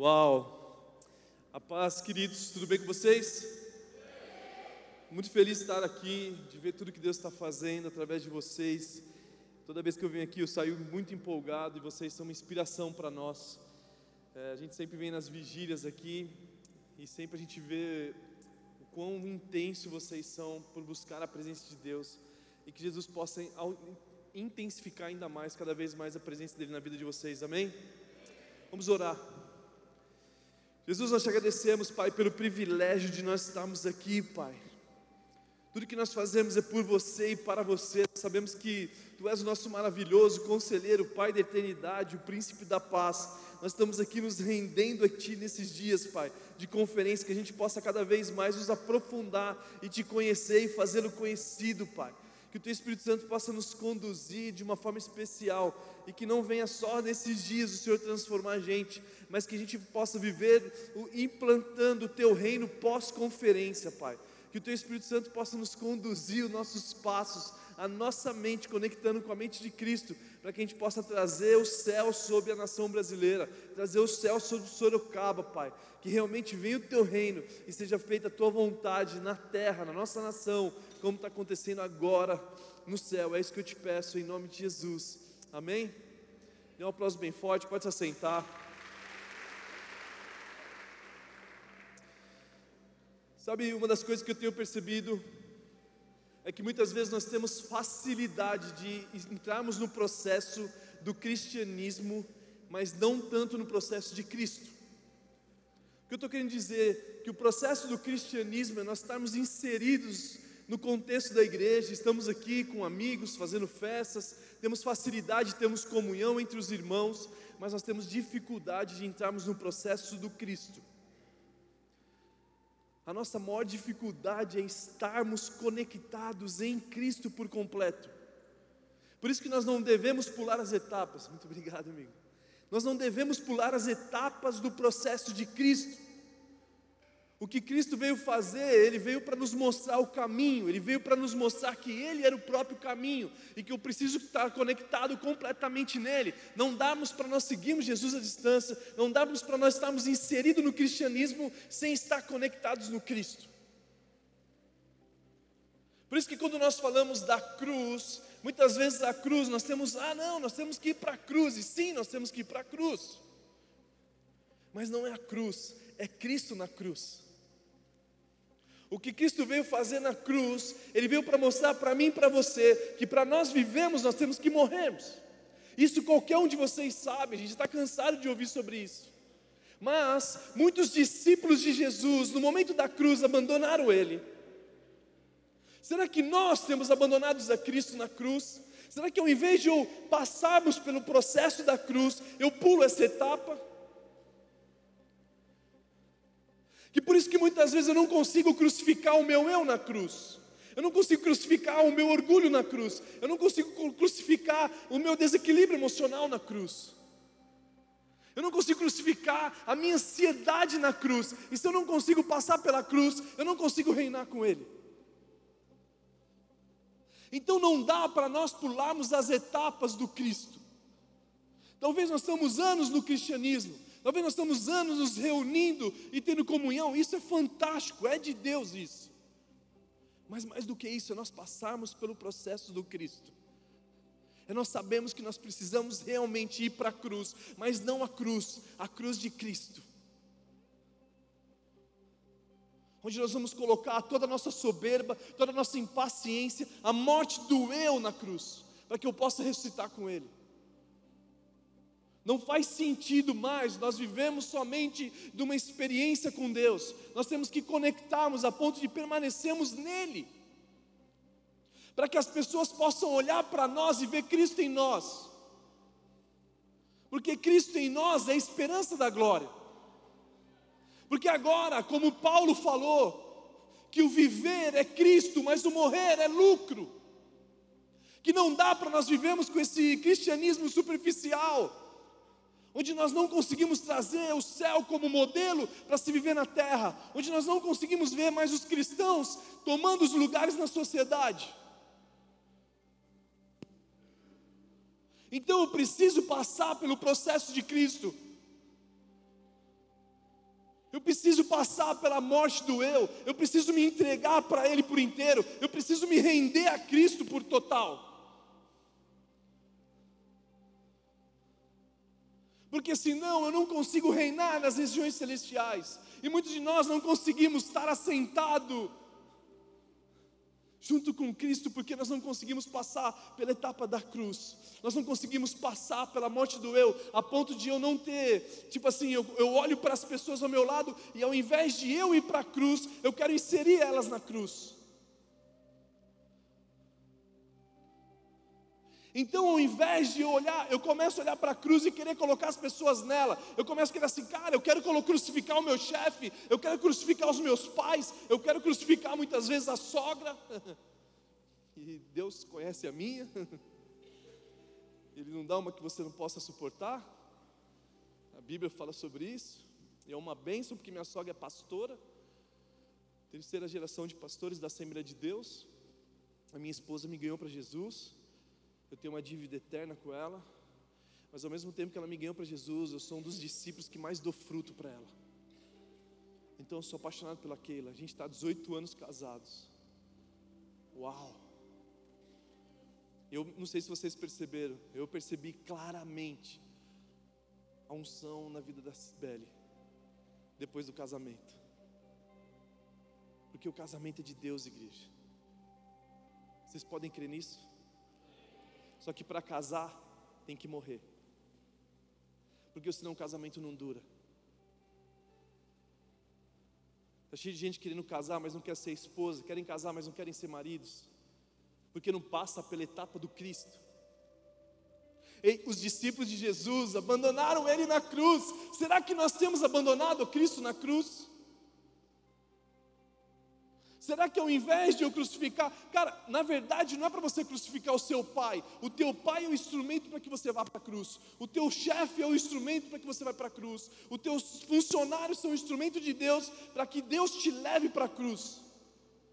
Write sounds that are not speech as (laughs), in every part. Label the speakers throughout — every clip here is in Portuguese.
Speaker 1: Uau! A paz, queridos, tudo bem com vocês? Muito feliz de estar aqui, de ver tudo que Deus está fazendo através de vocês. Toda vez que eu venho aqui, eu saio muito empolgado e vocês são uma inspiração para nós. É, a gente sempre vem nas vigílias aqui e sempre a gente vê o quão intenso vocês são por buscar a presença de Deus e que Jesus possa intensificar ainda mais, cada vez mais a presença dele na vida de vocês. Amém? Vamos orar. Jesus, nós te agradecemos, Pai, pelo privilégio de nós estarmos aqui, Pai. Tudo que nós fazemos é por você e para você. Sabemos que Tu és o nosso maravilhoso conselheiro, Pai da eternidade, o príncipe da paz. Nós estamos aqui nos rendendo a Ti nesses dias, Pai, de conferência, que a gente possa cada vez mais nos aprofundar e Te conhecer e fazê-lo conhecido, Pai que o Teu Espírito Santo possa nos conduzir de uma forma especial e que não venha só nesses dias o Senhor transformar a gente, mas que a gente possa viver implantando o Teu reino pós-conferência, Pai. Que o Teu Espírito Santo possa nos conduzir os nossos passos, a nossa mente, conectando com a mente de Cristo, para que a gente possa trazer o céu sobre a nação brasileira, trazer o céu sobre Sorocaba, Pai. Que realmente venha o Teu reino e seja feita a Tua vontade na terra, na nossa nação, como está acontecendo agora no céu. É isso que eu te peço em nome de Jesus. Amém? Dê um aplauso bem forte, pode se assentar. Sabe, uma das coisas que eu tenho percebido é que muitas vezes nós temos facilidade de entrarmos no processo do cristianismo, mas não tanto no processo de Cristo. O que eu estou querendo dizer? Que o processo do cristianismo é nós estarmos inseridos no contexto da igreja, estamos aqui com amigos, fazendo festas, temos facilidade, temos comunhão entre os irmãos, mas nós temos dificuldade de entrarmos no processo do Cristo. A nossa maior dificuldade é estarmos conectados em Cristo por completo. Por isso que nós não devemos pular as etapas. Muito obrigado, amigo. Nós não devemos pular as etapas do processo de Cristo. O que Cristo veio fazer, Ele veio para nos mostrar o caminho, Ele veio para nos mostrar que Ele era o próprio caminho e que eu preciso estar conectado completamente nele. Não damos para nós seguirmos Jesus à distância, não damos para nós estarmos inseridos no cristianismo sem estar conectados no Cristo. Por isso que quando nós falamos da cruz, muitas vezes a cruz nós temos, ah não, nós temos que ir para a cruz, e sim, nós temos que ir para a cruz. Mas não é a cruz, é Cristo na cruz. O que Cristo veio fazer na cruz, Ele veio para mostrar para mim e para você que para nós vivemos nós temos que morrermos. Isso qualquer um de vocês sabe, a gente está cansado de ouvir sobre isso. Mas muitos discípulos de Jesus, no momento da cruz, abandonaram Ele. Será que nós temos abandonado a Cristo na cruz? Será que ao invés de eu passarmos pelo processo da cruz, eu pulo essa etapa? Que por isso que muitas vezes eu não consigo crucificar o meu eu na cruz. Eu não consigo crucificar o meu orgulho na cruz. Eu não consigo crucificar o meu desequilíbrio emocional na cruz. Eu não consigo crucificar a minha ansiedade na cruz. E se eu não consigo passar pela cruz, eu não consigo reinar com Ele. Então não dá para nós pularmos as etapas do Cristo. Talvez nós estamos anos no cristianismo, Talvez nós estamos anos nos reunindo e tendo comunhão, isso é fantástico, é de Deus isso. Mas mais do que isso, é nós passarmos pelo processo do Cristo. É nós sabemos que nós precisamos realmente ir para a cruz, mas não a cruz, a cruz de Cristo. Onde nós vamos colocar toda a nossa soberba, toda a nossa impaciência, a morte do eu na cruz, para que eu possa ressuscitar com Ele. Não faz sentido mais, nós vivemos somente de uma experiência com Deus. Nós temos que conectarmos a ponto de permanecermos nele. Para que as pessoas possam olhar para nós e ver Cristo em nós. Porque Cristo em nós é a esperança da glória. Porque agora, como Paulo falou, que o viver é Cristo, mas o morrer é lucro. Que não dá para nós vivermos com esse cristianismo superficial onde nós não conseguimos trazer o céu como modelo para se viver na terra, onde nós não conseguimos ver mais os cristãos tomando os lugares na sociedade. Então eu preciso passar pelo processo de Cristo. Eu preciso passar pela morte do eu, eu preciso me entregar para Ele por inteiro, eu preciso me render a Cristo por total. Porque senão eu não consigo reinar nas regiões celestiais, e muitos de nós não conseguimos estar assentado junto com Cristo, porque nós não conseguimos passar pela etapa da cruz, nós não conseguimos passar pela morte do eu, a ponto de eu não ter, tipo assim, eu, eu olho para as pessoas ao meu lado e ao invés de eu ir para a cruz, eu quero inserir elas na cruz. Então, ao invés de olhar, eu começo a olhar para a cruz e querer colocar as pessoas nela. Eu começo a querer assim, cara, eu quero crucificar o meu chefe, eu quero crucificar os meus pais, eu quero crucificar muitas vezes a sogra. (laughs) E Deus conhece a minha. (laughs) Ele não dá uma que você não possa suportar. A Bíblia fala sobre isso. E é uma bênção porque minha sogra é pastora, terceira geração de pastores da Assembleia de Deus. A minha esposa me ganhou para Jesus eu tenho uma dívida eterna com ela, mas ao mesmo tempo que ela me ganhou para Jesus, eu sou um dos discípulos que mais dou fruto para ela. Então eu sou apaixonado pela Keila. A gente está 18 anos casados. Uau! Eu não sei se vocês perceberam, eu percebi claramente a unção na vida da Sibeli depois do casamento. Porque o casamento é de Deus, igreja. Vocês podem crer nisso? Só que para casar tem que morrer. Porque senão o casamento não dura. Está cheio de gente querendo casar, mas não quer ser esposa, querem casar, mas não querem ser maridos, porque não passa pela etapa do Cristo. E os discípulos de Jesus abandonaram ele na cruz. Será que nós temos abandonado Cristo na cruz? Será que ao invés de eu crucificar, cara, na verdade não é para você crucificar o seu pai. O teu pai é o instrumento para que você vá para a cruz. O teu chefe é o instrumento para que você vá para a cruz. Os teus funcionários são o instrumento de Deus para que Deus te leve para a cruz.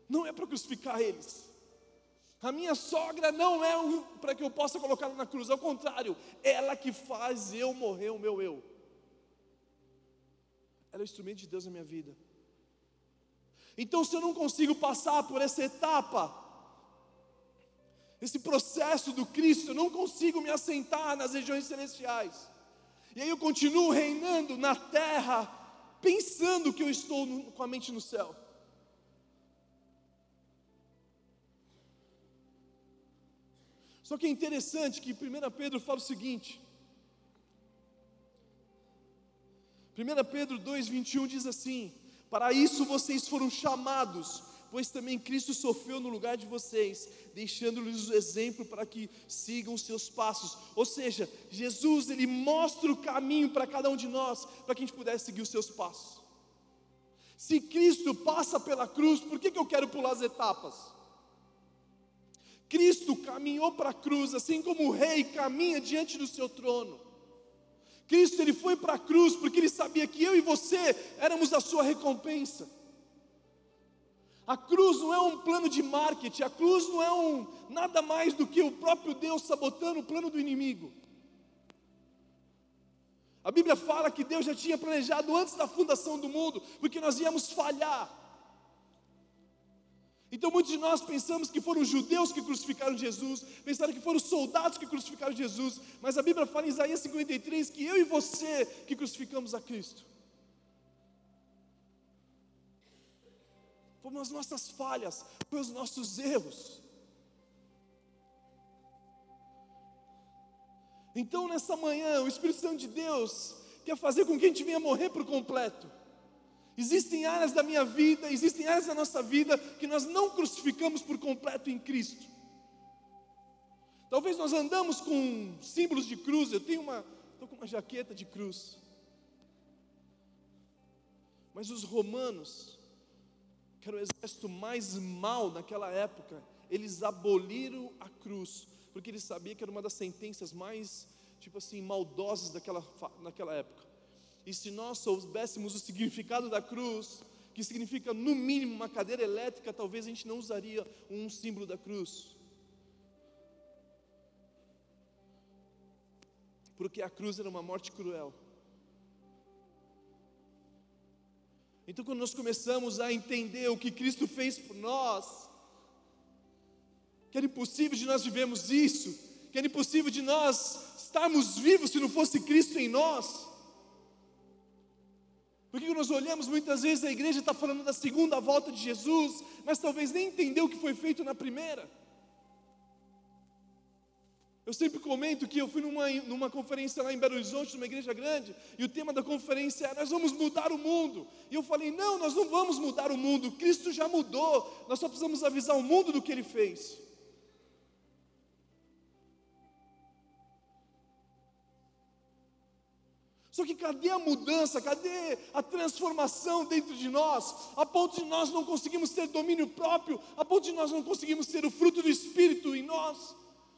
Speaker 1: Não é para crucificar eles. A minha sogra não é para que eu possa colocá-la na cruz, ao contrário, ela que faz eu morrer o meu eu. Ela é o instrumento de Deus na minha vida. Então, se eu não consigo passar por essa etapa, esse processo do Cristo, eu não consigo me assentar nas regiões celestiais. E aí eu continuo reinando na terra, pensando que eu estou com a mente no céu. Só que é interessante que 1 Pedro fala o seguinte. 1 Pedro 2,21 diz assim: para isso vocês foram chamados, pois também Cristo sofreu no lugar de vocês, deixando-lhes o exemplo para que sigam os seus passos. Ou seja, Jesus ele mostra o caminho para cada um de nós, para que a gente pudesse seguir os seus passos. Se Cristo passa pela cruz, por que, que eu quero pular as etapas? Cristo caminhou para a cruz, assim como o rei caminha diante do seu trono. Cristo ele foi para a cruz porque ele sabia que eu e você éramos a sua recompensa. A cruz não é um plano de marketing, a cruz não é um nada mais do que o próprio Deus sabotando o plano do inimigo. A Bíblia fala que Deus já tinha planejado antes da fundação do mundo, porque nós íamos falhar. Então muitos de nós pensamos que foram os judeus que crucificaram Jesus, pensaram que foram os soldados que crucificaram Jesus, mas a Bíblia fala em Isaías 53 que eu e você que crucificamos a Cristo. Foram as nossas falhas, foram os nossos erros. Então nessa manhã o Espírito Santo de Deus quer fazer com que a gente venha morrer por completo. Existem áreas da minha vida, existem áreas da nossa vida que nós não crucificamos por completo em Cristo. Talvez nós andamos com símbolos de cruz. Eu tenho uma, estou com uma jaqueta de cruz. Mas os romanos, que era o exército mais mal naquela época, eles aboliram a cruz, porque eles sabiam que era uma das sentenças mais, tipo assim, maldosas daquela, naquela época. E se nós soubéssemos o significado da cruz, que significa no mínimo uma cadeira elétrica, talvez a gente não usaria um símbolo da cruz. Porque a cruz era uma morte cruel. Então, quando nós começamos a entender o que Cristo fez por nós, que era impossível de nós vivermos isso, que era impossível de nós estarmos vivos se não fosse Cristo em nós. Porque nós olhamos muitas vezes a igreja está falando da segunda volta de Jesus, mas talvez nem entendeu o que foi feito na primeira. Eu sempre comento que eu fui numa, numa conferência lá em Belo Horizonte, numa igreja grande, e o tema da conferência era: Nós vamos mudar o mundo. E eu falei: Não, nós não vamos mudar o mundo, Cristo já mudou, nós só precisamos avisar o mundo do que ele fez. Só que cadê a mudança, cadê a transformação dentro de nós, a ponto de nós não conseguimos ter domínio próprio, a ponto de nós não conseguimos ter o fruto do Espírito em nós,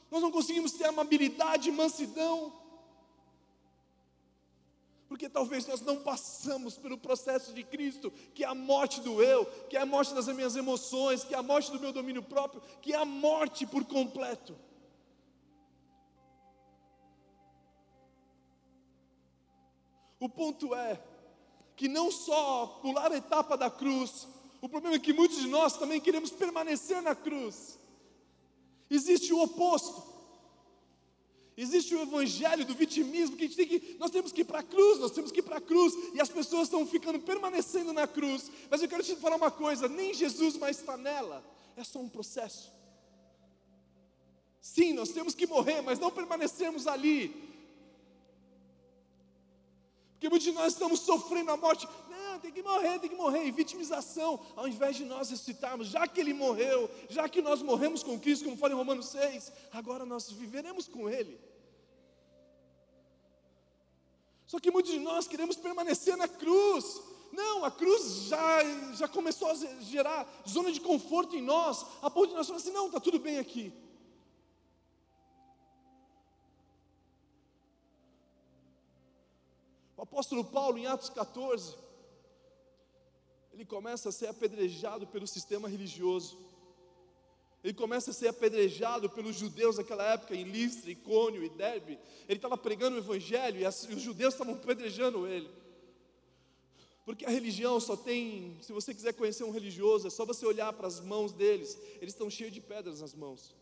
Speaker 1: nós não conseguimos ter amabilidade, mansidão, porque talvez nós não passamos pelo processo de Cristo, que é a morte do eu, que é a morte das minhas emoções, que é a morte do meu domínio próprio, que é a morte por completo. O ponto é que não só pular a etapa da cruz, o problema é que muitos de nós também queremos permanecer na cruz. Existe o oposto. Existe o evangelho do vitimismo que, a gente tem que nós temos que ir para a cruz, nós temos que ir para a cruz, e as pessoas estão ficando permanecendo na cruz. Mas eu quero te falar uma coisa: nem Jesus mais está nela, é só um processo. Sim, nós temos que morrer, mas não permanecemos ali. Porque muitos de nós estamos sofrendo a morte. Não, tem que morrer, tem que morrer. E vitimização, ao invés de nós ressuscitarmos, já que Ele morreu, já que nós morremos com Cristo, como fala em Romanos 6, agora nós viveremos com Ele. Só que muitos de nós queremos permanecer na cruz. Não, a cruz já, já começou a gerar zona de conforto em nós, a ponto de nós falar assim: não, está tudo bem aqui. Apóstolo Paulo, em Atos 14, ele começa a ser apedrejado pelo sistema religioso. Ele começa a ser apedrejado pelos judeus daquela época, em Listra, Icônio e Derbe. Ele estava pregando o evangelho e, e os judeus estavam apedrejando ele. Porque a religião só tem, se você quiser conhecer um religioso, é só você olhar para as mãos deles, eles estão cheios de pedras nas mãos.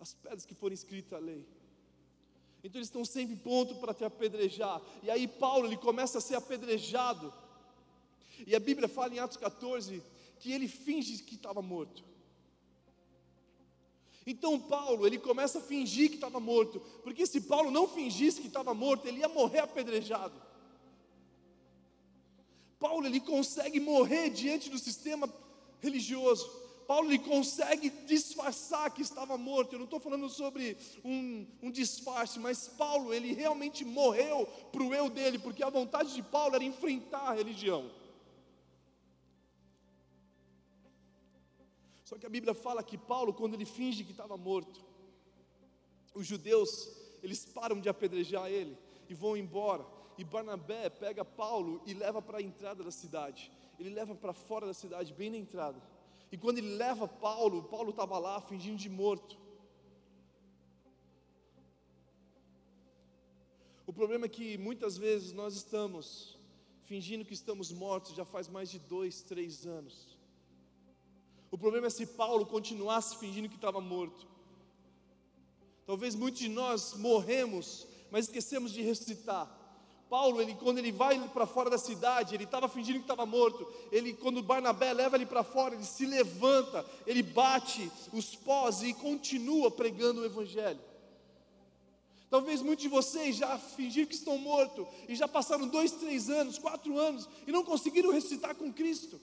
Speaker 1: As pedras que foram escritas a lei. Então eles estão sempre prontos para te apedrejar. E aí Paulo ele começa a ser apedrejado. E a Bíblia fala em Atos 14 que ele finge que estava morto. Então Paulo, ele começa a fingir que estava morto, porque se Paulo não fingisse que estava morto, ele ia morrer apedrejado. Paulo ele consegue morrer diante do sistema religioso. Paulo ele consegue disfarçar que estava morto. Eu não estou falando sobre um, um disfarce, mas Paulo ele realmente morreu para o eu dele, porque a vontade de Paulo era enfrentar a religião. Só que a Bíblia fala que Paulo, quando ele finge que estava morto, os judeus eles param de apedrejar ele e vão embora. E Barnabé pega Paulo e leva para a entrada da cidade. Ele leva para fora da cidade, bem na entrada. E quando ele leva Paulo, Paulo estava lá fingindo de morto. O problema é que muitas vezes nós estamos fingindo que estamos mortos já faz mais de dois, três anos. O problema é se Paulo continuasse fingindo que estava morto. Talvez muitos de nós morremos, mas esquecemos de ressuscitar. Paulo, ele, quando ele vai para fora da cidade, ele estava fingindo que estava morto. Ele, quando Barnabé leva ele para fora, ele se levanta, ele bate os pós e continua pregando o Evangelho. Talvez muitos de vocês já fingiram que estão mortos e já passaram dois, três anos, quatro anos e não conseguiram ressuscitar com Cristo.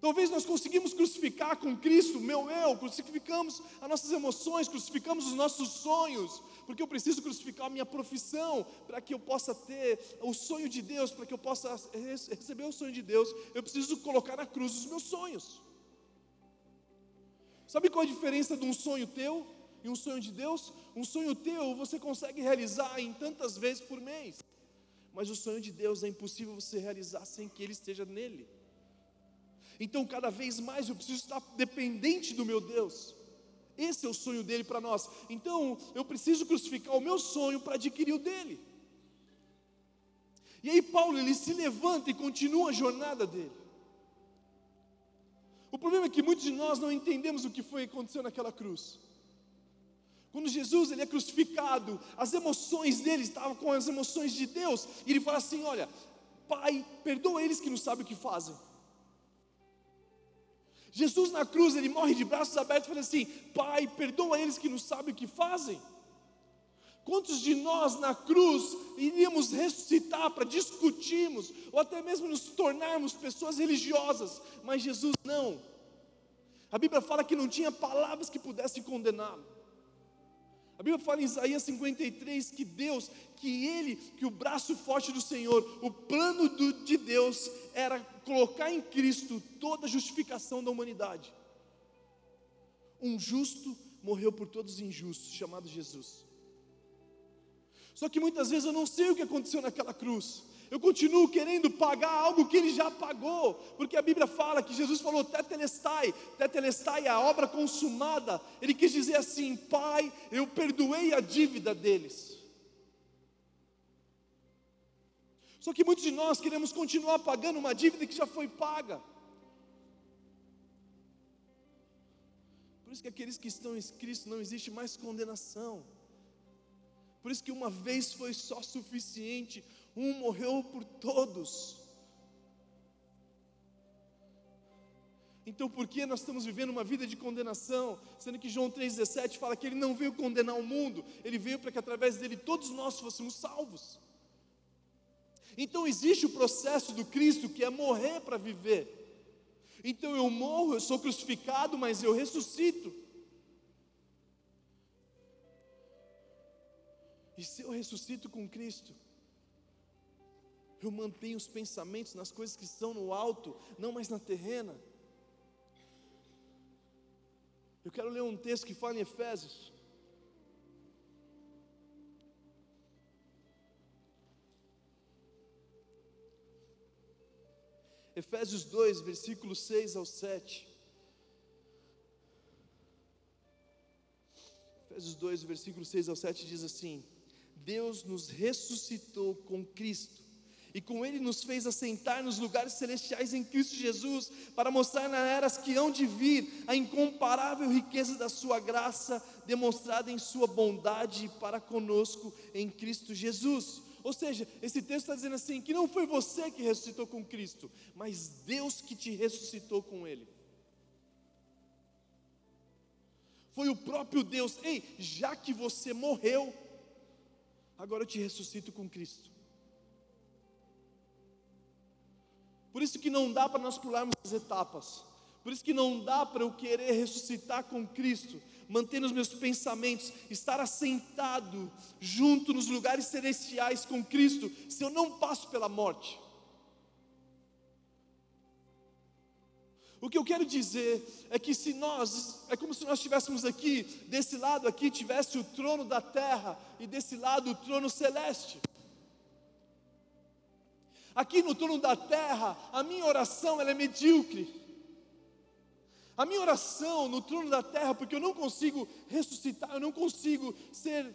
Speaker 1: Talvez nós conseguimos crucificar com Cristo, meu eu, crucificamos as nossas emoções, crucificamos os nossos sonhos, porque eu preciso crucificar a minha profissão para que eu possa ter o sonho de Deus, para que eu possa receber o sonho de Deus, eu preciso colocar na cruz os meus sonhos. Sabe qual a diferença de um sonho teu e um sonho de Deus? Um sonho teu você consegue realizar em tantas vezes por mês, mas o sonho de Deus é impossível você realizar sem que Ele esteja nele. Então, cada vez mais eu preciso estar dependente do meu Deus. Esse é o sonho dele para nós. Então, eu preciso crucificar o meu sonho para adquirir o dele. E aí Paulo ele se levanta e continua a jornada dele. O problema é que muitos de nós não entendemos o que foi acontecendo naquela cruz. Quando Jesus ele é crucificado, as emoções dele estavam com as emoções de Deus, e ele fala assim: Olha, Pai, perdoa eles que não sabem o que fazem. Jesus na cruz, ele morre de braços abertos e fala assim: Pai, perdoa eles que não sabem o que fazem. Quantos de nós na cruz iríamos ressuscitar para discutirmos, ou até mesmo nos tornarmos pessoas religiosas, mas Jesus não. A Bíblia fala que não tinha palavras que pudessem condená-lo. A Bíblia fala em Isaías 53 que Deus, que Ele, que o braço forte do Senhor, o plano do, de Deus era colocar em Cristo toda a justificação da humanidade. Um justo morreu por todos os injustos, chamado Jesus. Só que muitas vezes eu não sei o que aconteceu naquela cruz eu continuo querendo pagar algo que ele já pagou, porque a Bíblia fala que Jesus falou tetelestai, tetelestai é a obra consumada. Ele quis dizer assim: Pai, eu perdoei a dívida deles. Só que muitos de nós queremos continuar pagando uma dívida que já foi paga. Por isso que aqueles que estão em Cristo não existe mais condenação. Por isso que uma vez foi só suficiente um morreu por todos. Então, por que nós estamos vivendo uma vida de condenação? Sendo que João 3,17 fala que ele não veio condenar o mundo, ele veio para que através dele todos nós fôssemos salvos. Então, existe o processo do Cristo que é morrer para viver. Então, eu morro, eu sou crucificado, mas eu ressuscito. E se eu ressuscito com Cristo, eu mantenho os pensamentos nas coisas que estão no alto, não mais na terrena. Eu quero ler um texto que fala em Efésios. Efésios 2, versículos 6 ao 7. Efésios 2, versículo 6 ao 7 diz assim: Deus nos ressuscitou com Cristo e com ele nos fez assentar nos lugares celestiais em Cristo Jesus, para mostrar nas eras que hão de vir a incomparável riqueza da sua graça, demonstrada em sua bondade para conosco em Cristo Jesus. Ou seja, esse texto está dizendo assim: que não foi você que ressuscitou com Cristo, mas Deus que te ressuscitou com Ele. Foi o próprio Deus, ei, já que você morreu, agora eu te ressuscito com Cristo. Por isso que não dá para nós pularmos as etapas. Por isso que não dá para eu querer ressuscitar com Cristo, manter os meus pensamentos, estar assentado junto nos lugares celestiais com Cristo, se eu não passo pela morte. O que eu quero dizer é que se nós, é como se nós estivéssemos aqui, desse lado aqui tivesse o trono da terra e desse lado o trono celeste. Aqui no trono da terra, a minha oração ela é medíocre. A minha oração no trono da terra, porque eu não consigo ressuscitar, eu não consigo ser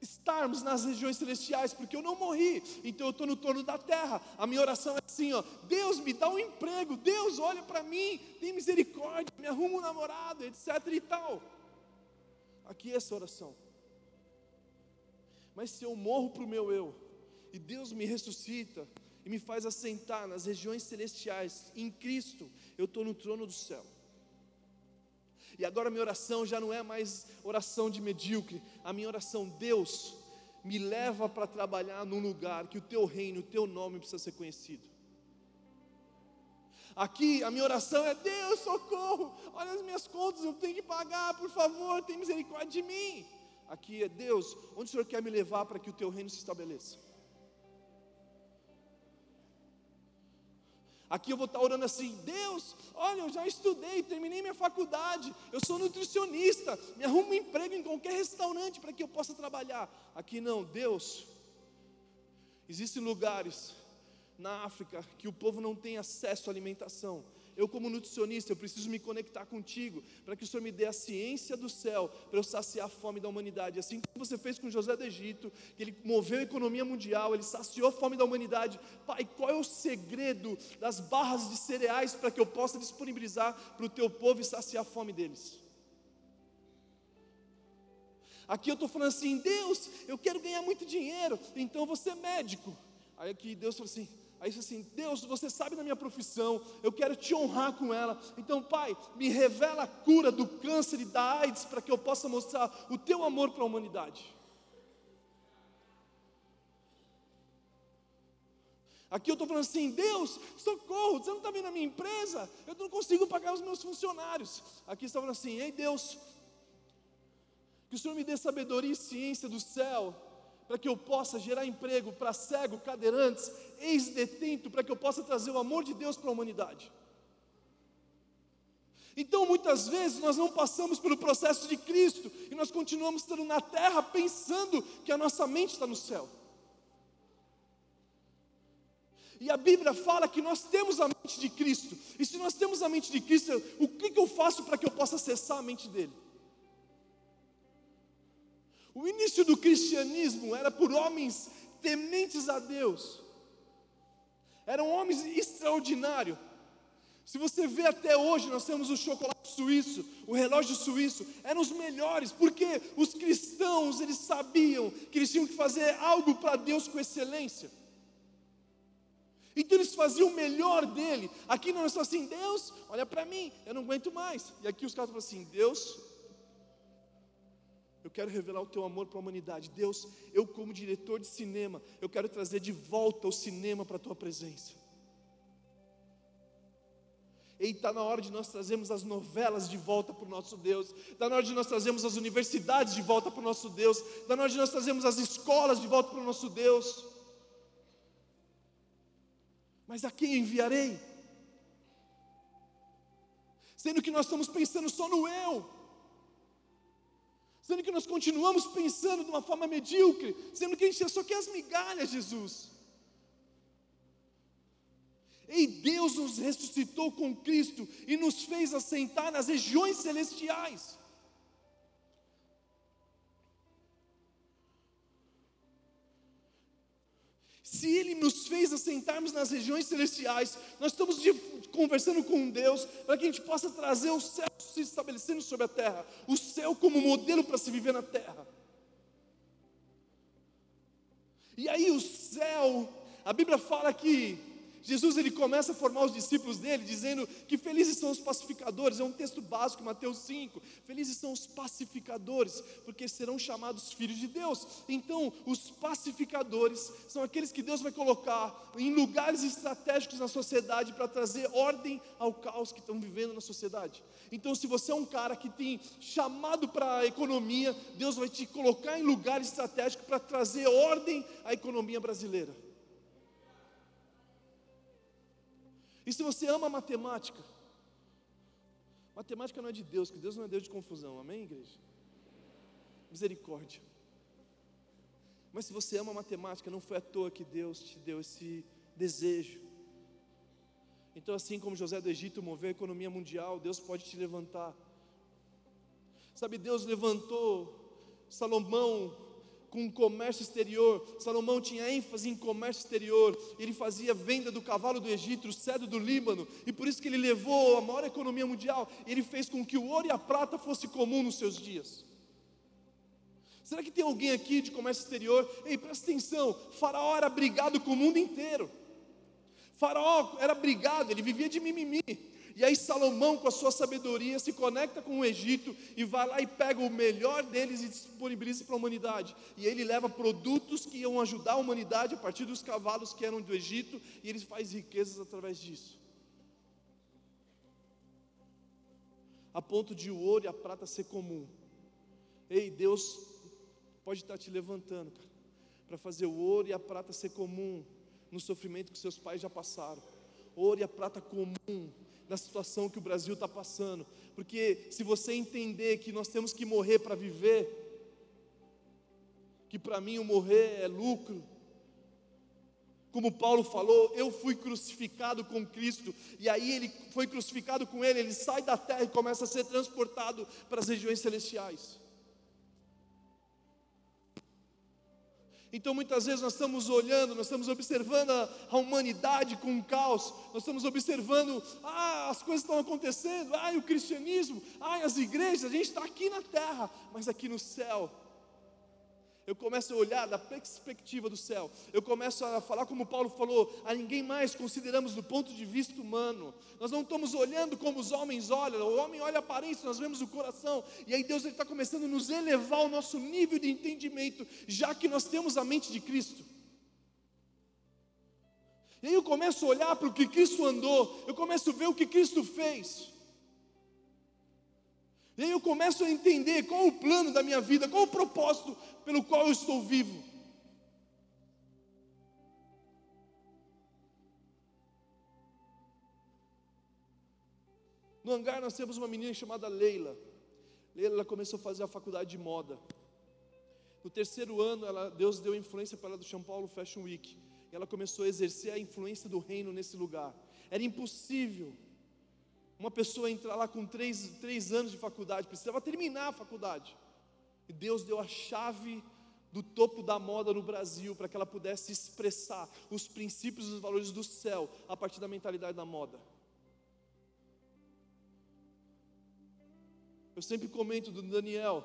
Speaker 1: estarmos nas regiões celestiais, porque eu não morri, então eu estou no trono da terra. A minha oração é assim: ó, Deus me dá um emprego, Deus olha para mim, tem misericórdia, me arruma um namorado, etc e tal. Aqui é essa oração. Mas se eu morro para o meu eu, e Deus me ressuscita, e me faz assentar nas regiões celestiais, em Cristo, eu estou no trono do céu. E agora minha oração já não é mais oração de medíocre, a minha oração, Deus, me leva para trabalhar num lugar que o teu reino, o teu nome precisa ser conhecido. Aqui a minha oração é: Deus, socorro, olha as minhas contas, eu tenho que pagar, por favor, tem misericórdia de mim. Aqui é Deus, onde o Senhor quer me levar para que o teu reino se estabeleça? Aqui eu vou estar orando assim: Deus, olha, eu já estudei, terminei minha faculdade, eu sou nutricionista, me arrumo um emprego em qualquer restaurante para que eu possa trabalhar. Aqui não, Deus. Existem lugares na África que o povo não tem acesso à alimentação. Eu como nutricionista, eu preciso me conectar contigo, para que o Senhor me dê a ciência do céu, para eu saciar a fome da humanidade, assim como você fez com José do Egito, que ele moveu a economia mundial, ele saciou a fome da humanidade. Pai, qual é o segredo das barras de cereais para que eu possa disponibilizar para o teu povo e saciar a fome deles? Aqui eu estou falando assim, Deus, eu quero ganhar muito dinheiro, então você é médico. Aí aqui Deus falou assim, Aí disse assim: Deus, você sabe da minha profissão, eu quero te honrar com ela. Então, Pai, me revela a cura do câncer e da AIDS para que eu possa mostrar o teu amor para a humanidade. Aqui eu estou falando assim: Deus, socorro, você não está vendo a minha empresa? Eu não consigo pagar os meus funcionários. Aqui está falando assim: Ei Deus, que o Senhor me dê sabedoria e ciência do céu para que eu possa gerar emprego para cego, cadeirantes, ex-detento, para que eu possa trazer o amor de Deus para a humanidade. Então, muitas vezes, nós não passamos pelo processo de Cristo e nós continuamos estando na terra pensando que a nossa mente está no céu. E a Bíblia fala que nós temos a mente de Cristo, e se nós temos a mente de Cristo, o que, que eu faço para que eu possa acessar a mente dele? O início do cristianismo era por homens tementes a Deus, eram homens extraordinários. Se você vê até hoje, nós temos o chocolate suíço, o relógio suíço, eram os melhores, porque os cristãos, eles sabiam que eles tinham que fazer algo para Deus com excelência. Então eles faziam o melhor dele. Aqui não é só assim, Deus, olha para mim, eu não aguento mais. E aqui os caras falam assim, Deus, eu quero revelar o teu amor para a humanidade. Deus, eu, como diretor de cinema, eu quero trazer de volta o cinema para a tua presença. E está na hora de nós trazermos as novelas de volta para o nosso Deus, está na hora de nós trazermos as universidades de volta para o nosso Deus, está na hora de nós trazermos as escolas de volta para o nosso Deus. Mas a quem enviarei? Sendo que nós estamos pensando só no eu sendo que nós continuamos pensando de uma forma medíocre, sendo que a gente só quer as migalhas, Jesus. E Deus nos ressuscitou com Cristo e nos fez assentar nas regiões celestiais. Se Ele nos fez assentarmos nas regiões celestiais, nós estamos de, conversando com Deus para que a gente possa trazer o céu se estabelecendo sobre a terra, o céu como modelo para se viver na terra. E aí o céu, a Bíblia fala que Jesus ele começa a formar os discípulos dele, dizendo que felizes são os pacificadores, é um texto básico, Mateus 5. Felizes são os pacificadores, porque serão chamados filhos de Deus. Então, os pacificadores são aqueles que Deus vai colocar em lugares estratégicos na sociedade para trazer ordem ao caos que estão vivendo na sociedade. Então, se você é um cara que tem chamado para a economia, Deus vai te colocar em lugar estratégico para trazer ordem à economia brasileira. E se você ama matemática, matemática não é de Deus, que Deus não é Deus de confusão, amém, igreja? Misericórdia. Mas se você ama matemática, não foi à toa que Deus te deu esse desejo. Então, assim como José do Egito moveu a economia mundial, Deus pode te levantar. Sabe, Deus levantou Salomão com comércio exterior. Salomão tinha ênfase em comércio exterior. Ele fazia venda do cavalo do Egito, o cedro do Líbano, e por isso que ele levou a maior economia mundial. Ele fez com que o ouro e a prata fosse comum nos seus dias. Será que tem alguém aqui de comércio exterior? Ei, presta atenção: Faraó era brigado com o mundo inteiro. Faraó era brigado, ele vivia de mimimi. E aí Salomão, com a sua sabedoria, se conecta com o Egito e vai lá e pega o melhor deles e disponibiliza para a humanidade. E ele leva produtos que iam ajudar a humanidade a partir dos cavalos que eram do Egito, e ele faz riquezas através disso. A ponto de o ouro e a prata ser comum. Ei, Deus pode estar te levantando, para fazer o ouro e a prata ser comum no sofrimento que seus pais já passaram. Ouro e a prata comum na situação que o Brasil está passando, porque se você entender que nós temos que morrer para viver, que para mim o morrer é lucro, Como Paulo falou, eu fui crucificado com Cristo, e aí ele foi crucificado com ele, ele sai da terra e começa a ser transportado para as regiões celestiais. Então muitas vezes nós estamos olhando, nós estamos observando a, a humanidade com um caos, nós estamos observando, ah, as coisas estão acontecendo, ah, o cristianismo, ah, as igrejas, a gente está aqui na terra, mas aqui no céu, eu começo a olhar da perspectiva do céu, eu começo a falar como Paulo falou, a ninguém mais consideramos do ponto de vista humano, nós não estamos olhando como os homens olham, o homem olha a aparência, nós vemos o coração, e aí Deus está começando a nos elevar o nosso nível de entendimento, já que nós temos a mente de Cristo. E aí eu começo a olhar para o que Cristo andou, eu começo a ver o que Cristo fez. E aí eu começo a entender qual o plano da minha vida, qual o propósito pelo qual eu estou vivo. No hangar nós temos uma menina chamada Leila. Leila começou a fazer a faculdade de moda. No terceiro ano, ela, Deus deu influência para ela do São Paulo Fashion Week. E ela começou a exercer a influência do reino nesse lugar. Era impossível uma pessoa entrar lá com três, três anos de faculdade, precisava terminar a faculdade. E Deus deu a chave do topo da moda no Brasil para que ela pudesse expressar os princípios e os valores do céu a partir da mentalidade da moda. Eu sempre comento do Daniel,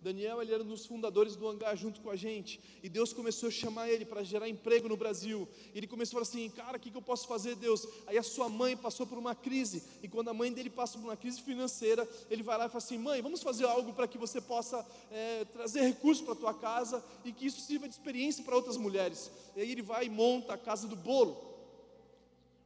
Speaker 1: Daniel ele era um dos fundadores do hangar junto com a gente. E Deus começou a chamar ele para gerar emprego no Brasil. E ele começou a falar assim: Cara, o que, que eu posso fazer, Deus? Aí a sua mãe passou por uma crise. E quando a mãe dele passa por uma crise financeira, ele vai lá e fala assim: Mãe, vamos fazer algo para que você possa é, trazer recursos para a tua casa e que isso sirva de experiência para outras mulheres. E aí ele vai e monta a casa do bolo.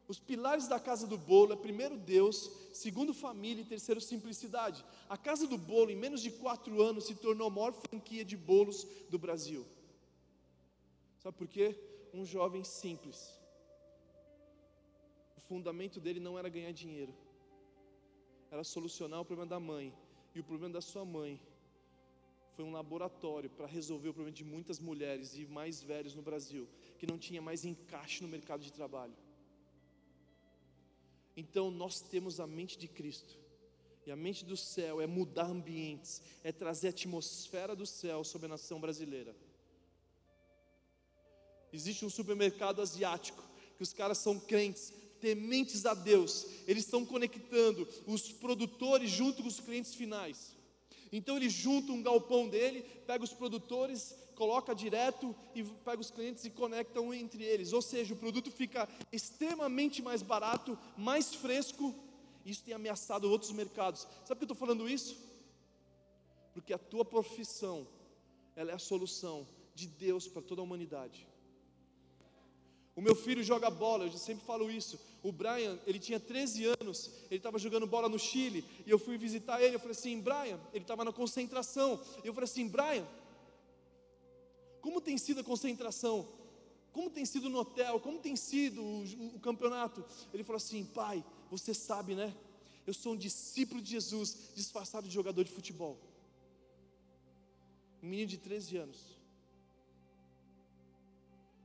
Speaker 1: Os pilares da casa do bolo é primeiro Deus, segundo família e terceiro simplicidade. A casa do bolo, em menos de quatro anos, se tornou a maior franquia de bolos do Brasil. Sabe por quê? Um jovem simples. O fundamento dele não era ganhar dinheiro, era solucionar o problema da mãe. E o problema da sua mãe foi um laboratório para resolver o problema de muitas mulheres e mais velhos no Brasil, que não tinha mais encaixe no mercado de trabalho. Então nós temos a mente de Cristo. E a mente do céu é mudar ambientes, é trazer a atmosfera do céu sobre a nação brasileira. Existe um supermercado asiático que os caras são crentes, tementes a Deus. Eles estão conectando os produtores junto com os clientes finais. Então ele junta um galpão dele, pega os produtores coloca direto e pega os clientes e conectam entre eles. Ou seja, o produto fica extremamente mais barato, mais fresco. Isso tem ameaçado outros mercados. Sabe por que eu estou falando isso? Porque a tua profissão, ela é a solução de Deus para toda a humanidade. O meu filho joga bola, eu sempre falo isso. O Brian, ele tinha 13 anos, ele estava jogando bola no Chile, e eu fui visitar ele. Eu falei assim: Brian, ele estava na concentração. E eu falei assim: Brian, como tem sido a concentração? Como tem sido no hotel? Como tem sido o, o, campeonato? Ele falou assim: Pai, você sabe, né? Eu sou um discípulo de Jesus, disfarçado de jogador de futebol. Um menino de 13 anos.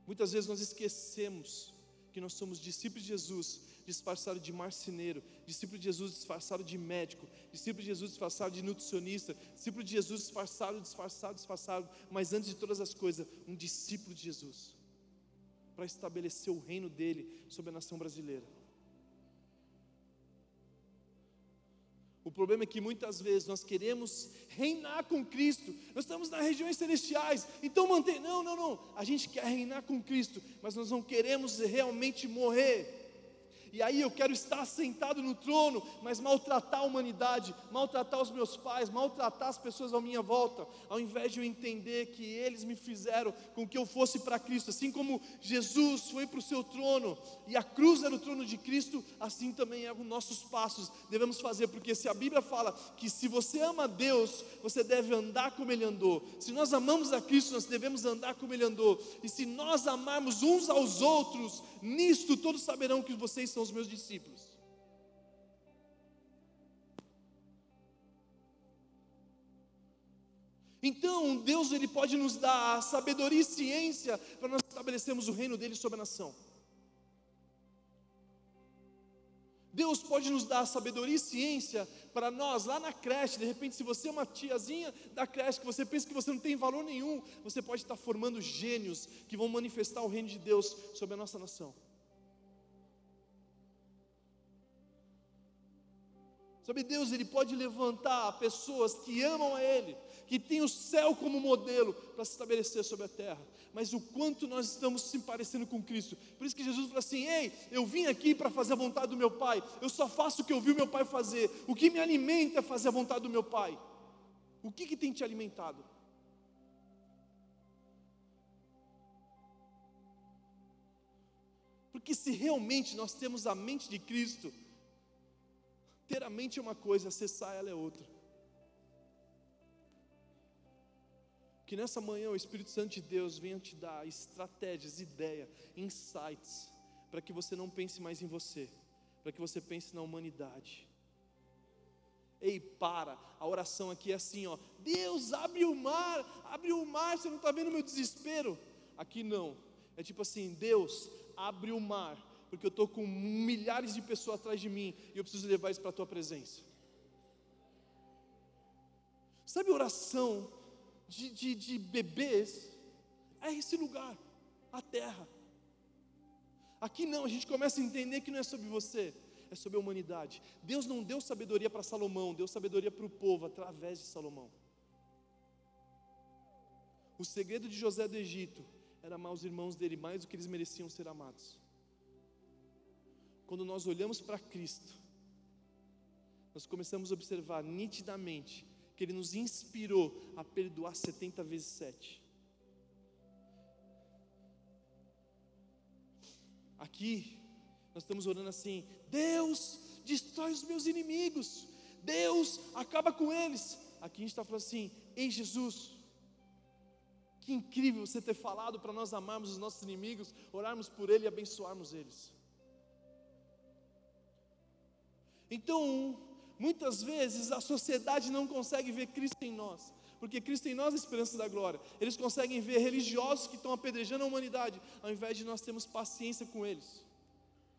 Speaker 1: Muitas vezes nós esquecemos que nós somos discípulos de Jesus, disfarçado de marceneiro, discípulo de Jesus disfarçado de médico, discípulo de Jesus disfarçado de nutricionista, discípulo de Jesus disfarçado, disfarçado, disfarçado, mas antes de todas as coisas, um discípulo de Jesus, para estabelecer o reino dele sobre a nação brasileira. O problema é que muitas vezes nós queremos reinar com Cristo, nós estamos nas regiões celestiais, então mantém, não, não, não, a gente quer reinar com Cristo, mas nós não queremos realmente morrer e aí eu quero estar sentado no trono, mas maltratar a humanidade, maltratar os meus pais, maltratar as pessoas à minha volta, ao invés de eu entender que eles me fizeram com que eu fosse para Cristo, assim como Jesus foi para o seu trono e a cruz era o trono de Cristo, assim também é os nossos passos devemos fazer, porque se a Bíblia fala que se você ama Deus, você deve andar como Ele andou, se nós amamos a Cristo, nós devemos andar como Ele andou, e se nós amarmos uns aos outros, nisto todos saberão que vocês são os meus discípulos. Então, Deus ele pode nos dar sabedoria e ciência para nós estabelecermos o reino dele sobre a nação. Deus pode nos dar sabedoria e ciência para nós lá na creche. De repente, se você é uma tiazinha da creche que você pensa que você não tem valor nenhum, você pode estar formando gênios que vão manifestar o reino de Deus sobre a nossa nação. Sabe, Deus ele pode levantar pessoas que amam a Ele, que têm o céu como modelo para se estabelecer sobre a terra. Mas o quanto nós estamos se parecendo com Cristo. Por isso que Jesus falou assim: Ei, eu vim aqui para fazer a vontade do meu Pai. Eu só faço o que eu vi o meu Pai fazer. O que me alimenta é fazer a vontade do meu Pai. O que, que tem te alimentado? Porque se realmente nós temos a mente de Cristo, ter a mente é uma coisa, acessar ela é outra. Que nessa manhã o Espírito Santo de Deus venha te dar estratégias, ideias, insights, para que você não pense mais em você, para que você pense na humanidade. Ei, para, a oração aqui é assim, ó. Deus, abre o mar, abre o mar, você não está vendo meu desespero? Aqui não, é tipo assim, Deus, abre o mar, porque eu estou com milhares de pessoas atrás de mim e eu preciso levar isso para a tua presença. Sabe oração de, de, de bebês? É esse lugar, a terra. Aqui não, a gente começa a entender que não é sobre você, é sobre a humanidade. Deus não deu sabedoria para Salomão, deu sabedoria para o povo através de Salomão. O segredo de José do Egito era amar os irmãos dele mais do que eles mereciam ser amados quando nós olhamos para Cristo, nós começamos a observar nitidamente que Ele nos inspirou a perdoar 70 vezes 7. Aqui, nós estamos orando assim: Deus, destrói os meus inimigos, Deus, acaba com eles. Aqui a gente está falando assim: Ei Jesus, que incrível você ter falado para nós amarmos os nossos inimigos, orarmos por eles e abençoarmos eles. Então, muitas vezes a sociedade não consegue ver Cristo em nós, porque Cristo em nós é a esperança da glória. Eles conseguem ver religiosos que estão apedrejando a humanidade, ao invés de nós termos paciência com eles,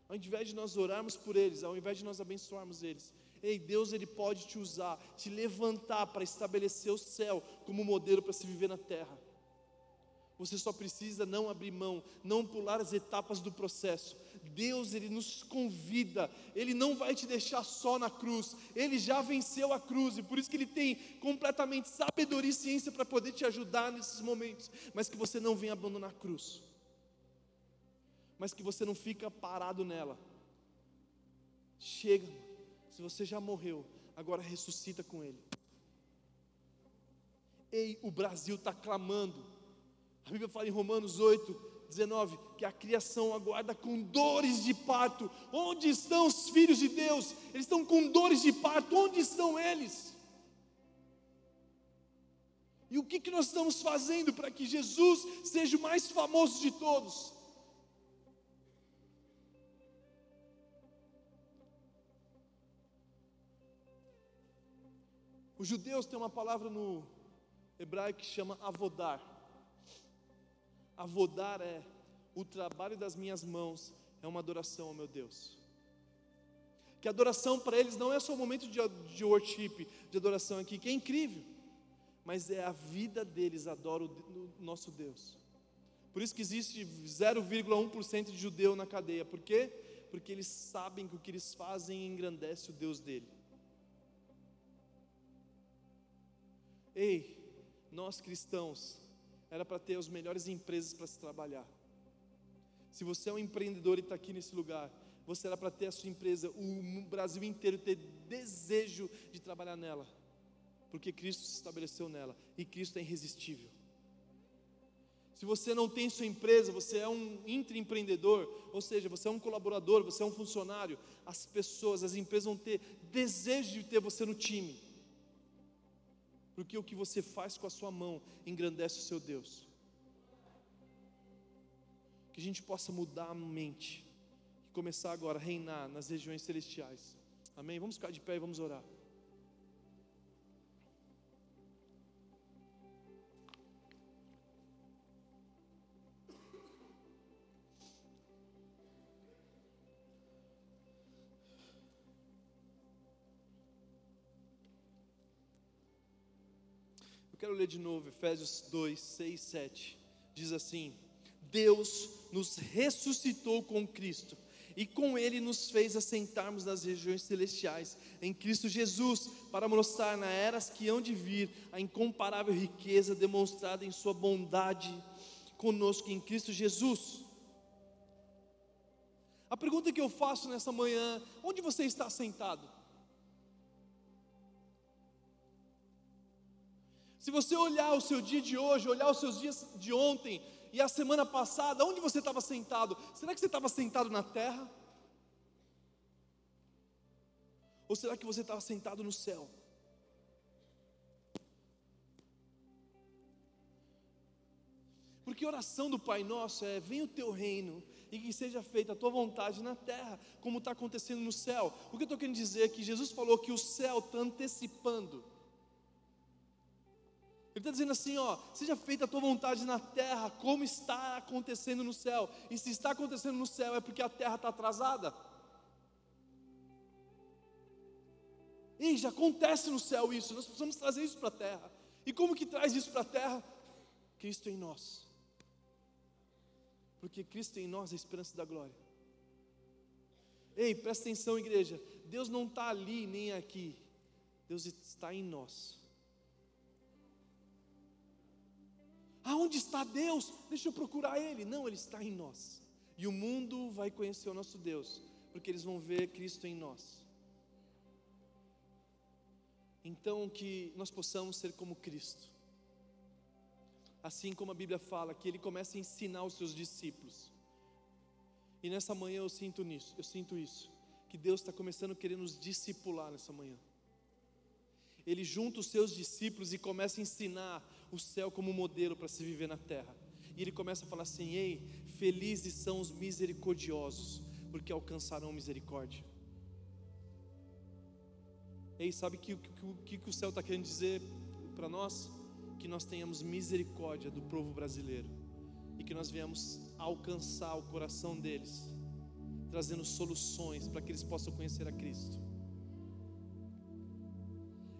Speaker 1: ao invés de nós orarmos por eles, ao invés de nós abençoarmos eles. Ei, Deus ele pode te usar, te levantar para estabelecer o céu como modelo para se viver na terra. Você só precisa não abrir mão, não pular as etapas do processo. Deus, Ele nos convida, Ele não vai te deixar só na cruz, Ele já venceu a cruz, e por isso que Ele tem completamente sabedoria e ciência para poder te ajudar nesses momentos, mas que você não venha abandonar a cruz, mas que você não fica parado nela. Chega, se você já morreu, agora ressuscita com Ele. Ei, o Brasil está clamando a Bíblia fala em Romanos 8, 19, que a criação aguarda com dores de parto. Onde estão os filhos de Deus? Eles estão com dores de parto. Onde estão eles? E o que, que nós estamos fazendo para que Jesus seja o mais famoso de todos? Os judeus têm uma palavra no hebraico que chama avodar. Avodar é o trabalho das minhas mãos, é uma adoração ao meu Deus. Que adoração para eles não é só um momento de, de worship, de adoração aqui, que é incrível, mas é a vida deles adora o, o nosso Deus. Por isso que existe 0,1% de judeu na cadeia. Por quê? Porque eles sabem que o que eles fazem engrandece o Deus dele. Ei, nós cristãos, era para ter as melhores empresas para se trabalhar. Se você é um empreendedor e está aqui nesse lugar, você era para ter a sua empresa, o Brasil inteiro ter desejo de trabalhar nela, porque Cristo se estabeleceu nela e Cristo é irresistível. Se você não tem sua empresa, você é um intraempreendedor, ou seja, você é um colaborador, você é um funcionário, as pessoas, as empresas vão ter desejo de ter você no time porque o que você faz com a sua mão engrandece o seu Deus. Que a gente possa mudar a mente e começar agora a reinar nas regiões celestiais. Amém? Vamos ficar de pé e vamos orar. Quero ler de novo Efésios 2, 6, 7. Diz assim: Deus nos ressuscitou com Cristo e com Ele nos fez assentarmos nas regiões celestiais em Cristo Jesus, para mostrar na eras que hão de vir a incomparável riqueza demonstrada em Sua bondade conosco em Cristo Jesus. A pergunta que eu faço nessa manhã: onde você está sentado? Se você olhar o seu dia de hoje, olhar os seus dias de ontem e a semana passada, onde você estava sentado? Será que você estava sentado na terra? Ou será que você estava sentado no céu? Porque a oração do Pai Nosso é: venha o teu reino e que seja feita a tua vontade na terra, como está acontecendo no céu. O que eu estou querendo dizer é que Jesus falou que o céu está antecipando. Ele está dizendo assim: ó, seja feita a tua vontade na terra, como está acontecendo no céu. E se está acontecendo no céu, é porque a terra está atrasada. Ei, já acontece no céu isso, nós precisamos trazer isso para a terra. E como que traz isso para a terra? Cristo em nós porque Cristo em nós é a esperança da glória. Ei, presta atenção, igreja. Deus não está ali nem aqui, Deus está em nós. Aonde está Deus? Deixa eu procurar Ele. Não, Ele está em nós. E o mundo vai conhecer o nosso Deus, porque eles vão ver Cristo em nós. Então, que nós possamos ser como Cristo. Assim como a Bíblia fala que ele começa a ensinar os seus discípulos. E nessa manhã eu sinto nisso, eu sinto isso, que Deus está começando a querer nos discipular nessa manhã. Ele junta os seus discípulos e começa a ensinar o céu como modelo para se viver na terra. E ele começa a falar assim: Ei, felizes são os misericordiosos, porque alcançarão misericórdia. Ei, sabe o que, que, que o céu está querendo dizer para nós? que nós tenhamos misericórdia do povo brasileiro e que nós venhamos alcançar o coração deles, trazendo soluções para que eles possam conhecer a Cristo.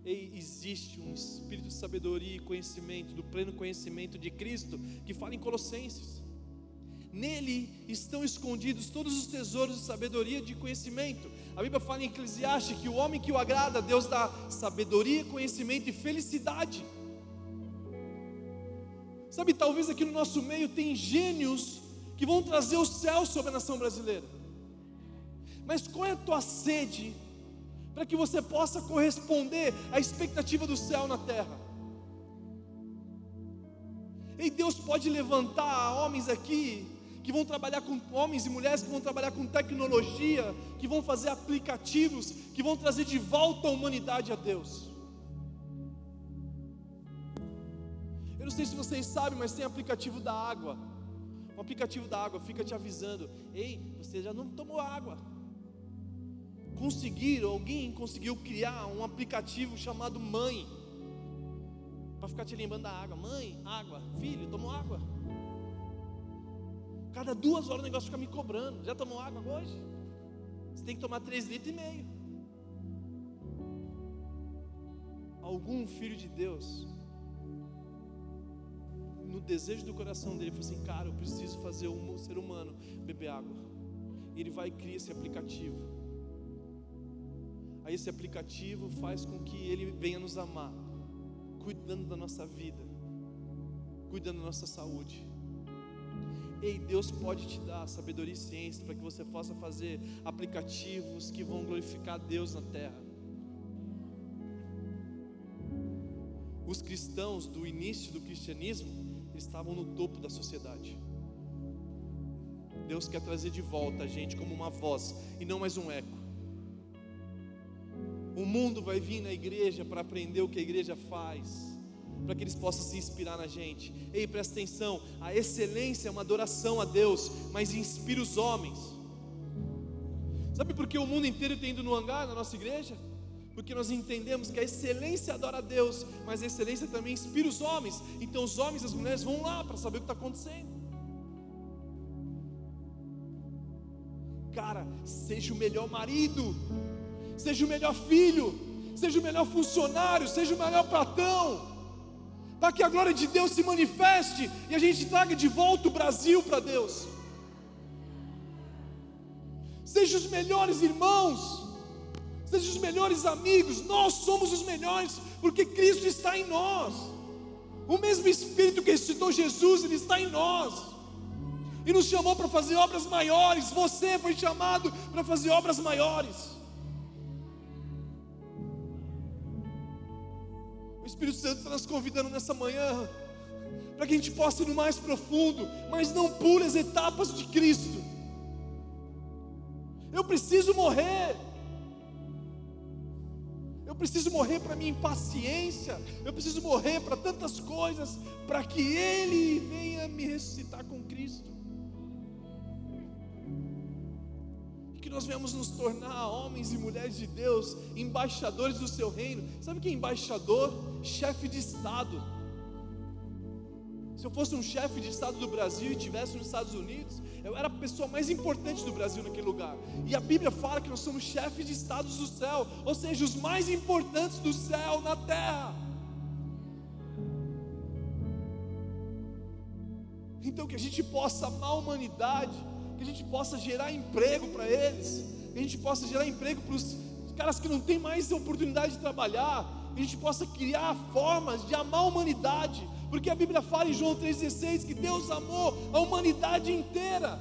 Speaker 1: E existe um espírito de sabedoria e conhecimento, do pleno conhecimento de Cristo, que fala em Colossenses. Nele estão escondidos todos os tesouros de sabedoria e de conhecimento. A Bíblia fala em Eclesiastes que o homem que o agrada, Deus dá sabedoria, conhecimento e felicidade. Sabe, talvez aqui no nosso meio tem gênios que vão trazer o céu sobre a nação brasileira. Mas qual é a tua sede para que você possa corresponder à expectativa do céu na terra? E Deus pode levantar homens aqui que vão trabalhar com homens e mulheres que vão trabalhar com tecnologia, que vão fazer aplicativos, que vão trazer de volta a humanidade a Deus. não sei se vocês sabem, mas tem aplicativo da água. O aplicativo da água fica te avisando: ei, você já não tomou água. Conseguiram, alguém conseguiu criar um aplicativo chamado Mãe, para ficar te lembrando da água. Mãe, água, filho, tomou água. Cada duas horas o negócio fica me cobrando. Já tomou água hoje? Você tem que tomar três litros e meio. Algum filho de Deus no desejo do coração dele, falou assim: Cara, eu preciso fazer um ser humano beber água. E ele vai e cria esse aplicativo. Aí esse aplicativo faz com que ele venha nos amar, cuidando da nossa vida, cuidando da nossa saúde. Ei, Deus pode te dar sabedoria e ciência para que você possa fazer aplicativos que vão glorificar Deus na terra. Os cristãos do início do cristianismo estavam no topo da sociedade. Deus quer trazer de volta a gente como uma voz e não mais um eco. O mundo vai vir na igreja para aprender o que a igreja faz, para que eles possam se inspirar na gente. Ei, presta atenção: a excelência é uma adoração a Deus, mas inspira os homens. Sabe por que o mundo inteiro tem ido no hangar na nossa igreja? porque nós entendemos que a excelência adora a Deus, mas a excelência também inspira os homens. Então os homens e as mulheres vão lá para saber o que está acontecendo. Cara, seja o melhor marido, seja o melhor filho, seja o melhor funcionário, seja o melhor patrão. para que a glória de Deus se manifeste e a gente traga de volta o Brasil para Deus. Sejam os melhores irmãos, sejam os melhores amigos, nós somos os melhores, porque Cristo está em nós. O mesmo Espírito que ressuscitou Jesus, Ele está em nós. E nos chamou para fazer obras maiores. Você foi chamado para fazer obras maiores. Espírito Santo está nos convidando nessa manhã para que a gente possa ir no mais profundo, mas não pulas etapas de Cristo. Eu preciso morrer. Eu preciso morrer para minha impaciência. Eu preciso morrer para tantas coisas, para que Ele venha me ressuscitar com Cristo. Que nós venhamos nos tornar homens e mulheres de Deus, embaixadores do Seu reino. Sabe que é embaixador? Chefe de Estado. Se eu fosse um chefe de Estado do Brasil e estivesse nos Estados Unidos, eu era a pessoa mais importante do Brasil naquele lugar. E a Bíblia fala que nós somos chefes de estados do céu, ou seja, os mais importantes do céu na terra. Então que a gente possa amar a humanidade, que a gente possa gerar emprego para eles, que a gente possa gerar emprego para os caras que não têm mais oportunidade de trabalhar, que a gente possa criar formas de amar a humanidade porque a Bíblia fala em João 3,16 que Deus amou a humanidade inteira.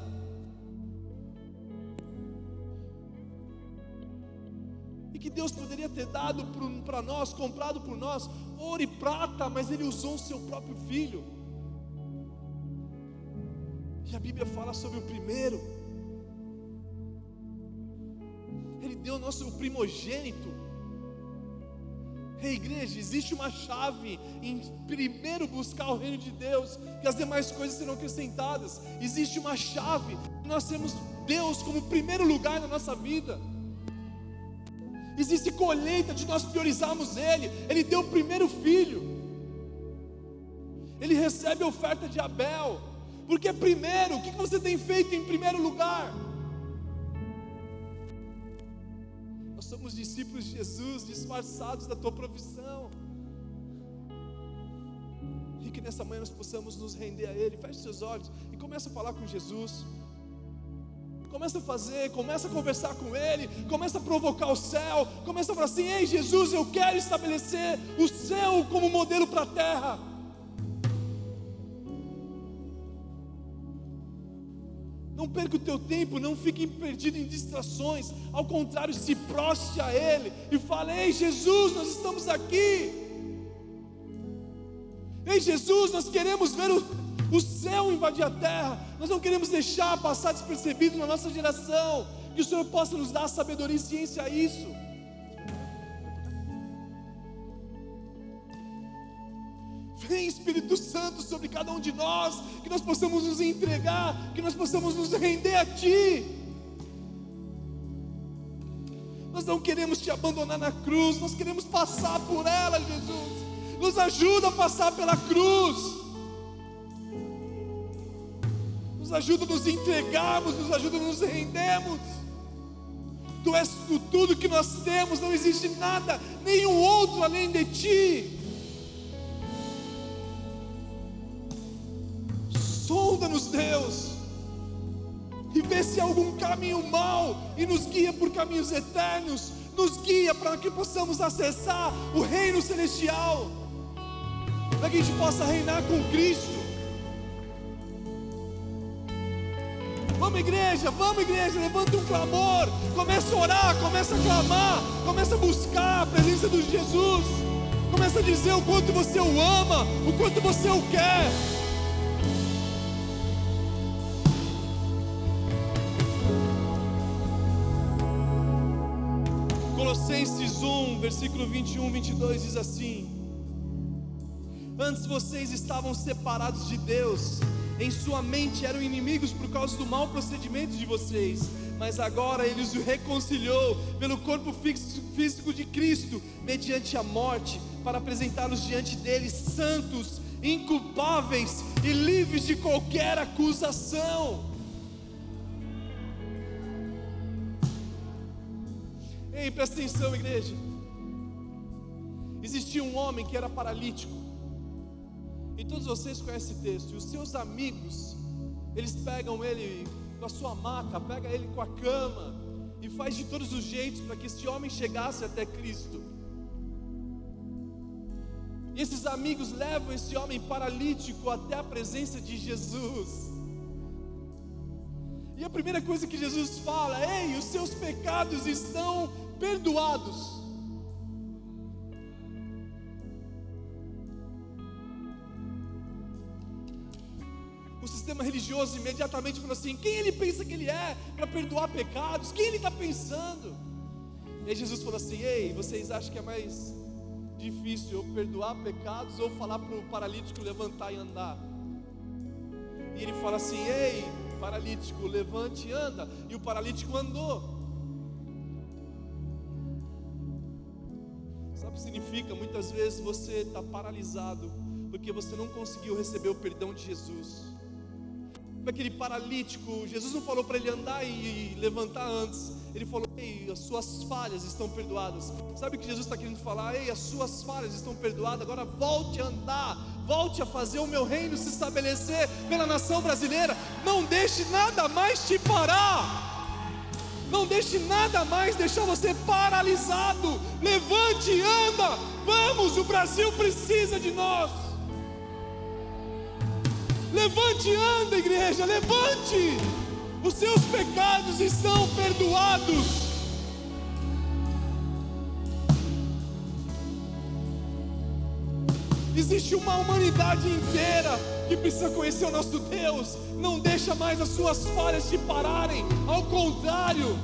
Speaker 1: E que Deus poderia ter dado para nós, comprado por nós, ouro e prata, mas Ele usou o seu próprio filho. E a Bíblia fala sobre o primeiro. Ele deu o nosso primogênito. Ei, igreja, existe uma chave em primeiro buscar o reino de Deus, que as demais coisas serão acrescentadas. Existe uma chave, nós temos Deus como primeiro lugar na nossa vida. Existe colheita de nós priorizarmos Ele. Ele deu o primeiro filho. Ele recebe a oferta de Abel. Porque primeiro, o que você tem feito em primeiro lugar? somos discípulos de Jesus, disfarçados da tua profissão. E que nessa manhã nós possamos nos render a Ele. Feche seus olhos e comece a falar com Jesus. Começa a fazer, começa a conversar com Ele, começa a provocar o céu, começa a falar assim: Ei Jesus, eu quero estabelecer o céu como modelo para a terra. Não perca o teu tempo, não fique perdido em distrações. Ao contrário, se proste a Ele e fale: Ei Jesus, nós estamos aqui. Ei Jesus, nós queremos ver o, o céu invadir a terra. Nós não queremos deixar passar despercebido na nossa geração. Que o Senhor possa nos dar sabedoria e ciência a isso. Vem Espírito Santo sobre cada um de nós, que nós possamos nos entregar, que nós possamos nos render a Ti. Nós não queremos te abandonar na cruz, nós queremos passar por ela, Jesus. Nos ajuda a passar pela cruz. Nos ajuda a nos entregarmos, nos ajuda a nos rendermos. Tu és tudo que nós temos, não existe nada, nenhum outro além de Ti. Sonda-nos, Deus, e vê se há algum caminho mau e nos guia por caminhos eternos, nos guia para que possamos acessar o reino celestial, para que a gente possa reinar com Cristo. Vamos igreja, vamos igreja, levanta um clamor, começa a orar, começa a clamar, começa a buscar a presença de Jesus, começa a dizer o quanto você o ama, o quanto você o quer. Colossenses 1, versículo 21, 22 diz assim: Antes vocês estavam separados de Deus, em sua mente eram inimigos por causa do mau procedimento de vocês, mas agora Ele os reconciliou pelo corpo físico de Cristo, mediante a morte, para apresentá-los diante dele santos, inculpáveis e livres de qualquer acusação. Ei, presta atenção, igreja. Existia um homem que era paralítico. E todos vocês conhecem esse texto. E os seus amigos, eles pegam ele com a sua maca, pega ele com a cama e faz de todos os jeitos para que esse homem chegasse até Cristo. E esses amigos levam esse homem paralítico até a presença de Jesus. E a primeira coisa que Jesus fala: Ei, os seus pecados estão perdoados. O sistema religioso imediatamente falou assim: quem ele pensa que ele é para perdoar pecados? Quem ele está pensando? E aí Jesus falou assim: ei, vocês acham que é mais difícil eu perdoar pecados ou falar para o paralítico levantar e andar? E ele fala assim: ei, paralítico, levante e anda. E o paralítico andou. Sabe o que significa? Muitas vezes você está paralisado porque você não conseguiu receber o perdão de Jesus. Aquele paralítico, Jesus não falou para ele andar e levantar antes. Ele falou: Ei, as suas falhas estão perdoadas. Sabe o que Jesus está querendo falar? Ei, as suas falhas estão perdoadas. Agora volte a andar, volte a fazer o meu reino se estabelecer pela nação brasileira. Não deixe nada mais te parar. Não deixe nada mais deixar você paralisado. Levante anda. Vamos, o Brasil precisa de nós. Levante anda, igreja, levante. Os seus pecados estão perdoados. Existe uma humanidade inteira que precisa conhecer o nosso Deus. Não deixa mais as suas falhas te pararem. Ao contrário.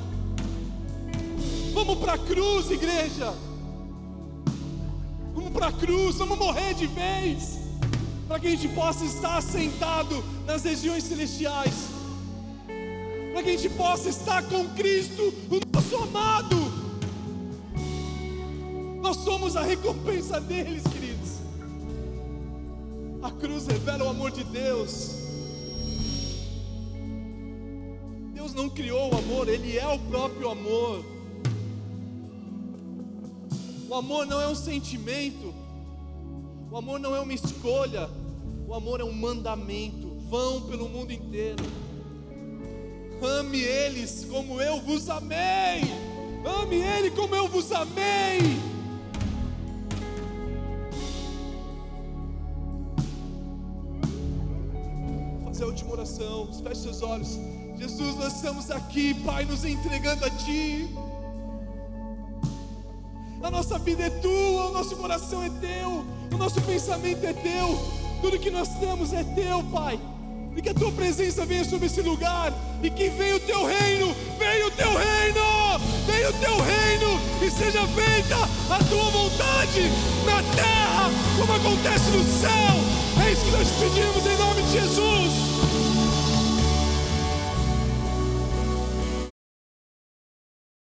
Speaker 1: Vamos para a cruz, igreja. Vamos para a cruz, vamos morrer de vez para que a gente possa estar sentado nas regiões celestiais, para que a gente possa estar com Cristo, o nosso amado. Nós somos a recompensa deles. A cruz revela o amor de Deus. Deus não criou o amor, Ele é o próprio amor. O amor não é um sentimento, o amor não é uma escolha, o amor é um mandamento. Vão pelo mundo inteiro. Ame eles como eu vos amei. Ame ele como eu vos amei. Fazer a última oração. Feche seus olhos. Jesus, nós estamos aqui, Pai, nos entregando a Ti. A nossa vida é tua, o nosso coração é teu o nosso pensamento é teu, tudo que nós temos é teu, Pai. E que a tua presença venha sobre esse lugar, e que venha o teu reino, venha o teu reino, venha o teu reino, e seja feita a tua vontade na terra, como acontece no céu. É isso que nós pedimos em nome de Jesus.